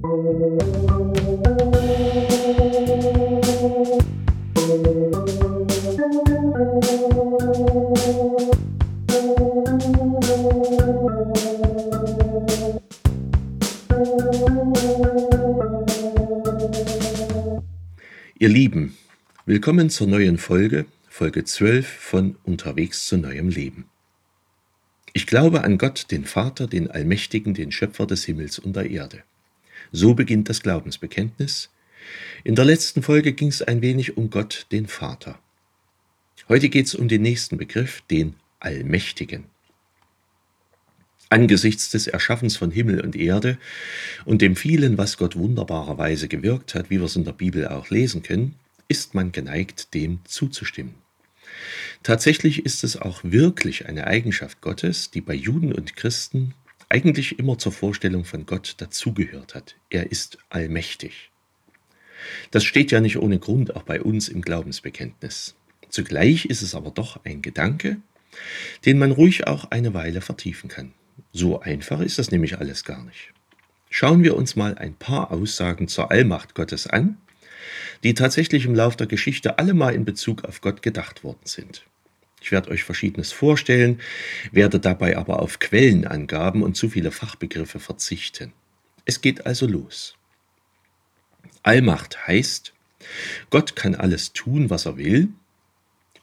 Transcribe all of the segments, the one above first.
Ihr Lieben, willkommen zur neuen Folge, Folge 12 von Unterwegs zu neuem Leben. Ich glaube an Gott, den Vater, den Allmächtigen, den Schöpfer des Himmels und der Erde. So beginnt das Glaubensbekenntnis. In der letzten Folge ging es ein wenig um Gott, den Vater. Heute geht es um den nächsten Begriff, den Allmächtigen. Angesichts des Erschaffens von Himmel und Erde und dem vielen, was Gott wunderbarerweise gewirkt hat, wie wir es in der Bibel auch lesen können, ist man geneigt, dem zuzustimmen. Tatsächlich ist es auch wirklich eine Eigenschaft Gottes, die bei Juden und Christen eigentlich immer zur Vorstellung von Gott dazugehört hat. Er ist allmächtig. Das steht ja nicht ohne Grund auch bei uns im Glaubensbekenntnis. Zugleich ist es aber doch ein Gedanke, den man ruhig auch eine Weile vertiefen kann. So einfach ist das nämlich alles gar nicht. Schauen wir uns mal ein paar Aussagen zur Allmacht Gottes an, die tatsächlich im Lauf der Geschichte alle mal in Bezug auf Gott gedacht worden sind. Ich werde euch Verschiedenes vorstellen, werde dabei aber auf Quellenangaben und zu viele Fachbegriffe verzichten. Es geht also los. Allmacht heißt, Gott kann alles tun, was er will,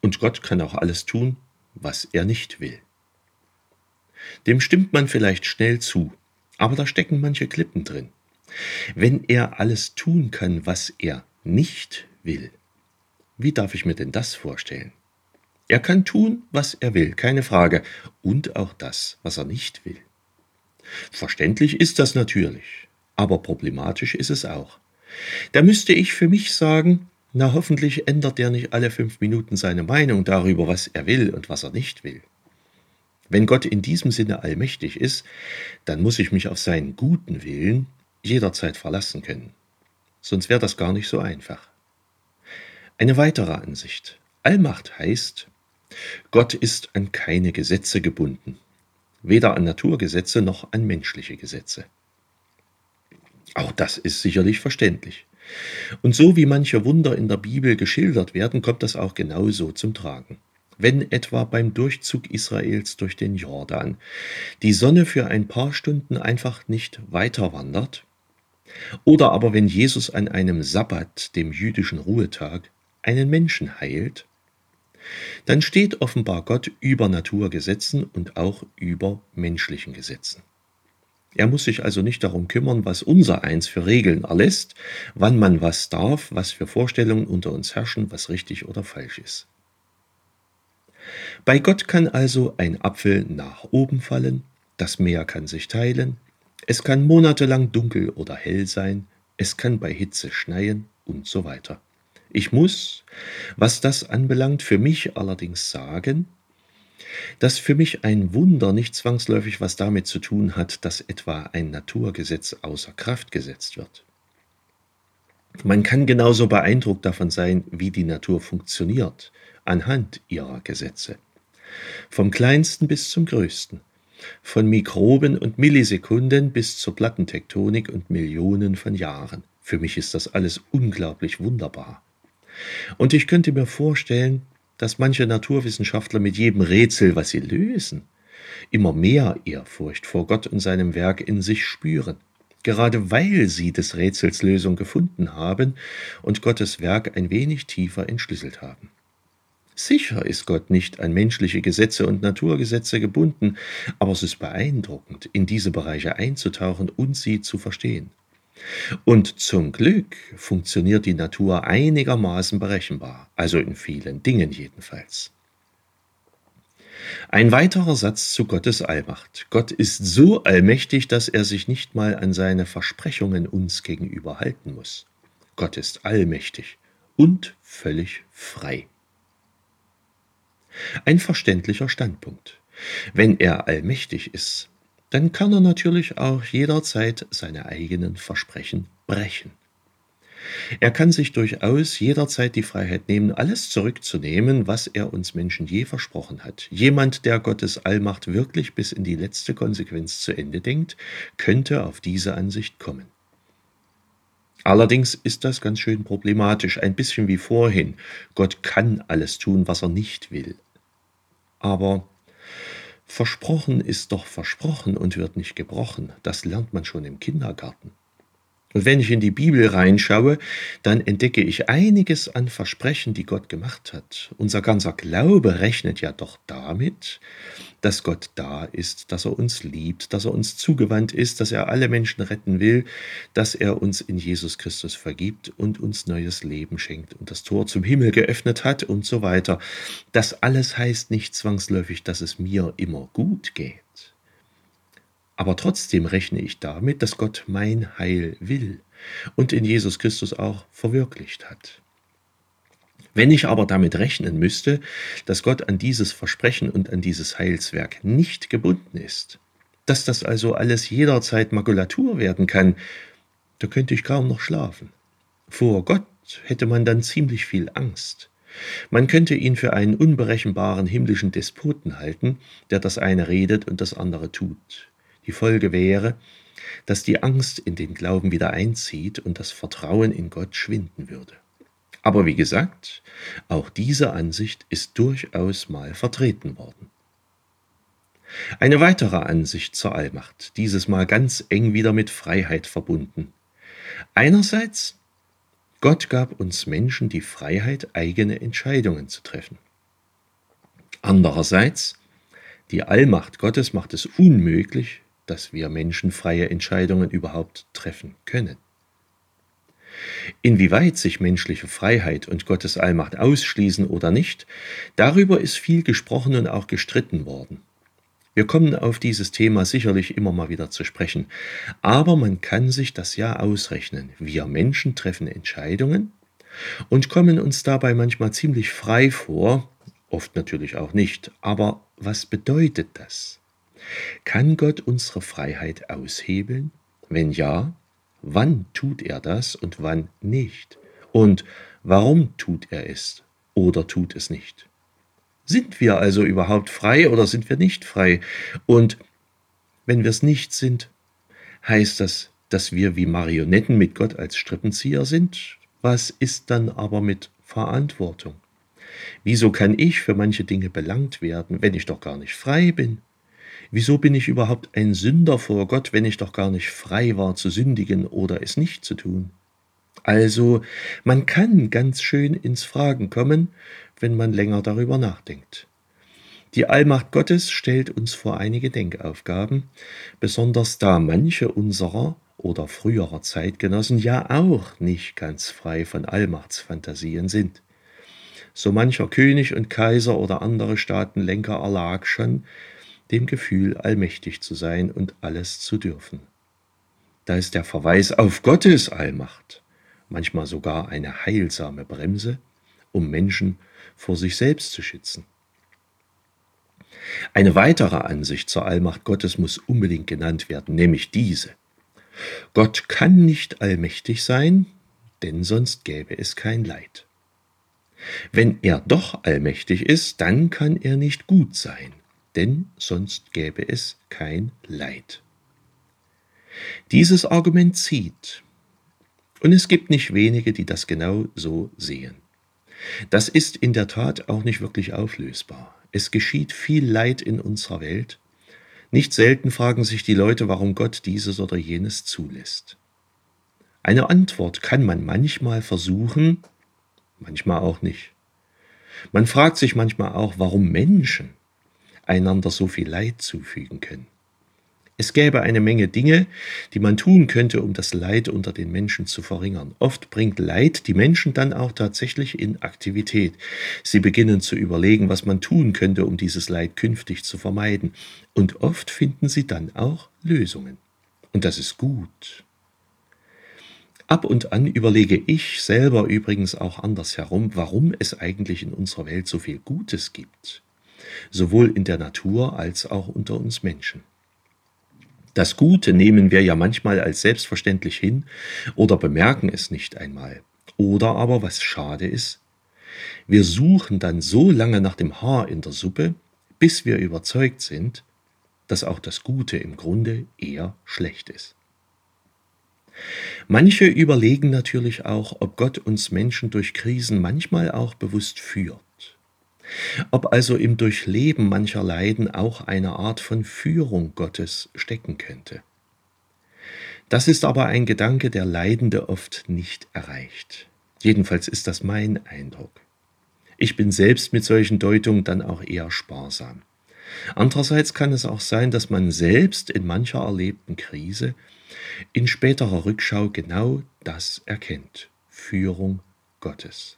und Gott kann auch alles tun, was er nicht will. Dem stimmt man vielleicht schnell zu, aber da stecken manche Klippen drin. Wenn er alles tun kann, was er nicht will, wie darf ich mir denn das vorstellen? Er kann tun, was er will, keine Frage, und auch das, was er nicht will. Verständlich ist das natürlich, aber problematisch ist es auch. Da müsste ich für mich sagen, na hoffentlich ändert er nicht alle fünf Minuten seine Meinung darüber, was er will und was er nicht will. Wenn Gott in diesem Sinne allmächtig ist, dann muss ich mich auf seinen guten Willen jederzeit verlassen können. Sonst wäre das gar nicht so einfach. Eine weitere Ansicht. Allmacht heißt, Gott ist an keine Gesetze gebunden, weder an Naturgesetze noch an menschliche Gesetze. Auch das ist sicherlich verständlich. Und so wie manche Wunder in der Bibel geschildert werden, kommt das auch genauso zum Tragen. Wenn etwa beim Durchzug Israels durch den Jordan die Sonne für ein paar Stunden einfach nicht weiter wandert, oder aber wenn Jesus an einem Sabbat, dem jüdischen Ruhetag, einen Menschen heilt, dann steht offenbar Gott über Naturgesetzen und auch über menschlichen Gesetzen. Er muss sich also nicht darum kümmern, was unser eins für Regeln erlässt, wann man was darf, was für Vorstellungen unter uns herrschen, was richtig oder falsch ist. Bei Gott kann also ein Apfel nach oben fallen, das Meer kann sich teilen, es kann monatelang dunkel oder hell sein, es kann bei Hitze schneien und so weiter. Ich muss, was das anbelangt, für mich allerdings sagen, dass für mich ein Wunder nicht zwangsläufig was damit zu tun hat, dass etwa ein Naturgesetz außer Kraft gesetzt wird. Man kann genauso beeindruckt davon sein, wie die Natur funktioniert, anhand ihrer Gesetze. Vom kleinsten bis zum größten, von Mikroben und Millisekunden bis zur Plattentektonik und Millionen von Jahren. Für mich ist das alles unglaublich wunderbar. Und ich könnte mir vorstellen, dass manche Naturwissenschaftler mit jedem Rätsel, was sie lösen, immer mehr Ehrfurcht vor Gott und seinem Werk in sich spüren, gerade weil sie des Rätsels Lösung gefunden haben und Gottes Werk ein wenig tiefer entschlüsselt haben. Sicher ist Gott nicht an menschliche Gesetze und Naturgesetze gebunden, aber es ist beeindruckend, in diese Bereiche einzutauchen und sie zu verstehen. Und zum Glück funktioniert die Natur einigermaßen berechenbar, also in vielen Dingen jedenfalls. Ein weiterer Satz zu Gottes Allmacht. Gott ist so allmächtig, dass er sich nicht mal an seine Versprechungen uns gegenüber halten muss. Gott ist allmächtig und völlig frei. Ein verständlicher Standpunkt. Wenn er allmächtig ist, dann kann er natürlich auch jederzeit seine eigenen Versprechen brechen. Er kann sich durchaus jederzeit die Freiheit nehmen, alles zurückzunehmen, was er uns Menschen je versprochen hat. Jemand, der Gottes Allmacht wirklich bis in die letzte Konsequenz zu Ende denkt, könnte auf diese Ansicht kommen. Allerdings ist das ganz schön problematisch, ein bisschen wie vorhin. Gott kann alles tun, was er nicht will. Aber versprochen ist doch versprochen und wird nicht gebrochen. Das lernt man schon im Kindergarten. Und wenn ich in die Bibel reinschaue, dann entdecke ich einiges an Versprechen, die Gott gemacht hat. Unser ganzer Glaube rechnet ja doch damit, dass Gott da ist, dass er uns liebt, dass er uns zugewandt ist, dass er alle Menschen retten will, dass er uns in Jesus Christus vergibt und uns neues Leben schenkt und das Tor zum Himmel geöffnet hat und so weiter. Das alles heißt nicht zwangsläufig, dass es mir immer gut geht. Aber trotzdem rechne ich damit, dass Gott mein Heil will und in Jesus Christus auch verwirklicht hat. Wenn ich aber damit rechnen müsste, dass Gott an dieses Versprechen und an dieses Heilswerk nicht gebunden ist, dass das also alles jederzeit Makulatur werden kann, da könnte ich kaum noch schlafen. Vor Gott hätte man dann ziemlich viel Angst. Man könnte ihn für einen unberechenbaren himmlischen Despoten halten, der das eine redet und das andere tut. Die Folge wäre, dass die Angst in den Glauben wieder einzieht und das Vertrauen in Gott schwinden würde. Aber wie gesagt, auch diese Ansicht ist durchaus mal vertreten worden. Eine weitere Ansicht zur Allmacht, dieses Mal ganz eng wieder mit Freiheit verbunden. Einerseits, Gott gab uns Menschen die Freiheit, eigene Entscheidungen zu treffen. Andererseits, die Allmacht Gottes macht es unmöglich, dass wir Menschen freie Entscheidungen überhaupt treffen können. Inwieweit sich menschliche Freiheit und Gottes Allmacht ausschließen oder nicht, darüber ist viel gesprochen und auch gestritten worden. Wir kommen auf dieses Thema sicherlich immer mal wieder zu sprechen, aber man kann sich das ja ausrechnen. Wir Menschen treffen Entscheidungen und kommen uns dabei manchmal ziemlich frei vor, oft natürlich auch nicht. Aber was bedeutet das? Kann Gott unsere Freiheit aushebeln? Wenn ja, wann tut er das und wann nicht? Und warum tut er es oder tut es nicht? Sind wir also überhaupt frei oder sind wir nicht frei? Und wenn wir es nicht sind, heißt das, dass wir wie Marionetten mit Gott als Strippenzieher sind? Was ist dann aber mit Verantwortung? Wieso kann ich für manche Dinge belangt werden, wenn ich doch gar nicht frei bin? Wieso bin ich überhaupt ein Sünder vor Gott, wenn ich doch gar nicht frei war zu sündigen oder es nicht zu tun? Also, man kann ganz schön ins Fragen kommen, wenn man länger darüber nachdenkt. Die Allmacht Gottes stellt uns vor einige Denkaufgaben, besonders da manche unserer oder früherer Zeitgenossen ja auch nicht ganz frei von Allmachtsfantasien sind. So mancher König und Kaiser oder andere Staatenlenker erlag schon dem Gefühl, allmächtig zu sein und alles zu dürfen. Da ist der Verweis auf Gottes Allmacht, manchmal sogar eine heilsame Bremse, um Menschen vor sich selbst zu schützen. Eine weitere Ansicht zur Allmacht Gottes muss unbedingt genannt werden, nämlich diese. Gott kann nicht allmächtig sein, denn sonst gäbe es kein Leid. Wenn er doch allmächtig ist, dann kann er nicht gut sein, denn sonst gäbe es kein Leid. Dieses Argument zieht, und es gibt nicht wenige, die das genau so sehen. Das ist in der Tat auch nicht wirklich auflösbar. Es geschieht viel Leid in unserer Welt. Nicht selten fragen sich die Leute, warum Gott dieses oder jenes zulässt. Eine Antwort kann man manchmal versuchen, manchmal auch nicht. Man fragt sich manchmal auch, warum Menschen einander so viel Leid zufügen können. Es gäbe eine Menge Dinge, die man tun könnte, um das Leid unter den Menschen zu verringern. Oft bringt Leid die Menschen dann auch tatsächlich in Aktivität. Sie beginnen zu überlegen, was man tun könnte, um dieses Leid künftig zu vermeiden. Und oft finden sie dann auch Lösungen. Und das ist gut. Ab und an überlege ich selber übrigens auch andersherum, warum es eigentlich in unserer Welt so viel Gutes gibt sowohl in der Natur als auch unter uns Menschen. Das Gute nehmen wir ja manchmal als selbstverständlich hin oder bemerken es nicht einmal. Oder aber, was schade ist, wir suchen dann so lange nach dem Haar in der Suppe, bis wir überzeugt sind, dass auch das Gute im Grunde eher schlecht ist. Manche überlegen natürlich auch, ob Gott uns Menschen durch Krisen manchmal auch bewusst führt. Ob also im Durchleben mancher Leiden auch eine Art von Führung Gottes stecken könnte. Das ist aber ein Gedanke, der Leidende oft nicht erreicht. Jedenfalls ist das mein Eindruck. Ich bin selbst mit solchen Deutungen dann auch eher sparsam. Andererseits kann es auch sein, dass man selbst in mancher erlebten Krise in späterer Rückschau genau das erkennt. Führung Gottes.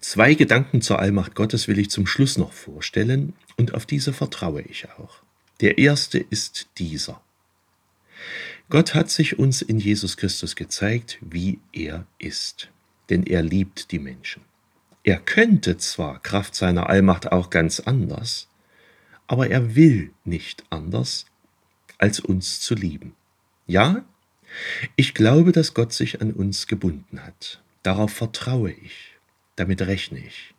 Zwei Gedanken zur Allmacht Gottes will ich zum Schluss noch vorstellen und auf diese vertraue ich auch. Der erste ist dieser. Gott hat sich uns in Jesus Christus gezeigt, wie er ist, denn er liebt die Menschen. Er könnte zwar Kraft seiner Allmacht auch ganz anders, aber er will nicht anders, als uns zu lieben. Ja, ich glaube, dass Gott sich an uns gebunden hat. Darauf vertraue ich, damit rechne ich.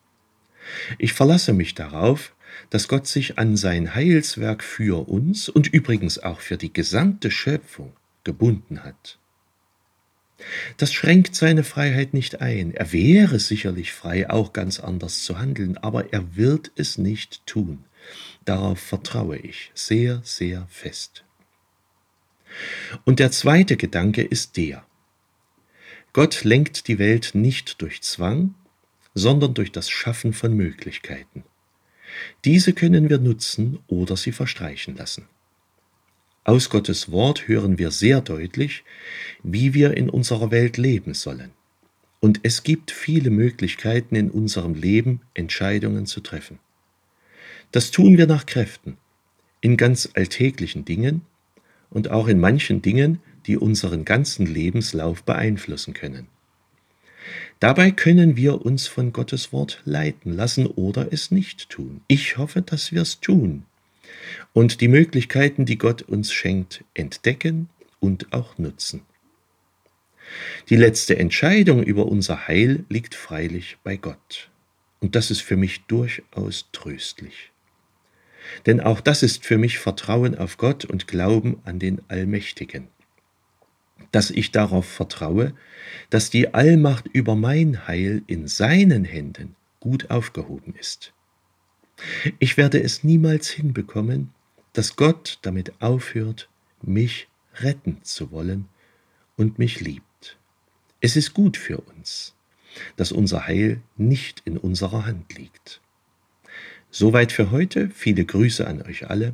Ich verlasse mich darauf, dass Gott sich an sein Heilswerk für uns und übrigens auch für die gesamte Schöpfung gebunden hat. Das schränkt seine Freiheit nicht ein. Er wäre sicherlich frei, auch ganz anders zu handeln, aber er wird es nicht tun. Darauf vertraue ich sehr, sehr fest. Und der zweite Gedanke ist der. Gott lenkt die Welt nicht durch Zwang, sondern durch das Schaffen von Möglichkeiten. Diese können wir nutzen oder sie verstreichen lassen. Aus Gottes Wort hören wir sehr deutlich, wie wir in unserer Welt leben sollen. Und es gibt viele Möglichkeiten in unserem Leben, Entscheidungen zu treffen. Das tun wir nach Kräften, in ganz alltäglichen Dingen und auch in manchen Dingen, die unseren ganzen Lebenslauf beeinflussen können. Dabei können wir uns von Gottes Wort leiten lassen oder es nicht tun. Ich hoffe, dass wir es tun und die Möglichkeiten, die Gott uns schenkt, entdecken und auch nutzen. Die letzte Entscheidung über unser Heil liegt freilich bei Gott. Und das ist für mich durchaus tröstlich. Denn auch das ist für mich Vertrauen auf Gott und Glauben an den Allmächtigen. Dass ich darauf vertraue, dass die Allmacht über mein Heil in seinen Händen gut aufgehoben ist. Ich werde es niemals hinbekommen, dass Gott damit aufhört, mich retten zu wollen und mich liebt. Es ist gut für uns, dass unser Heil nicht in unserer Hand liegt. Soweit für heute. Viele Grüße an euch alle.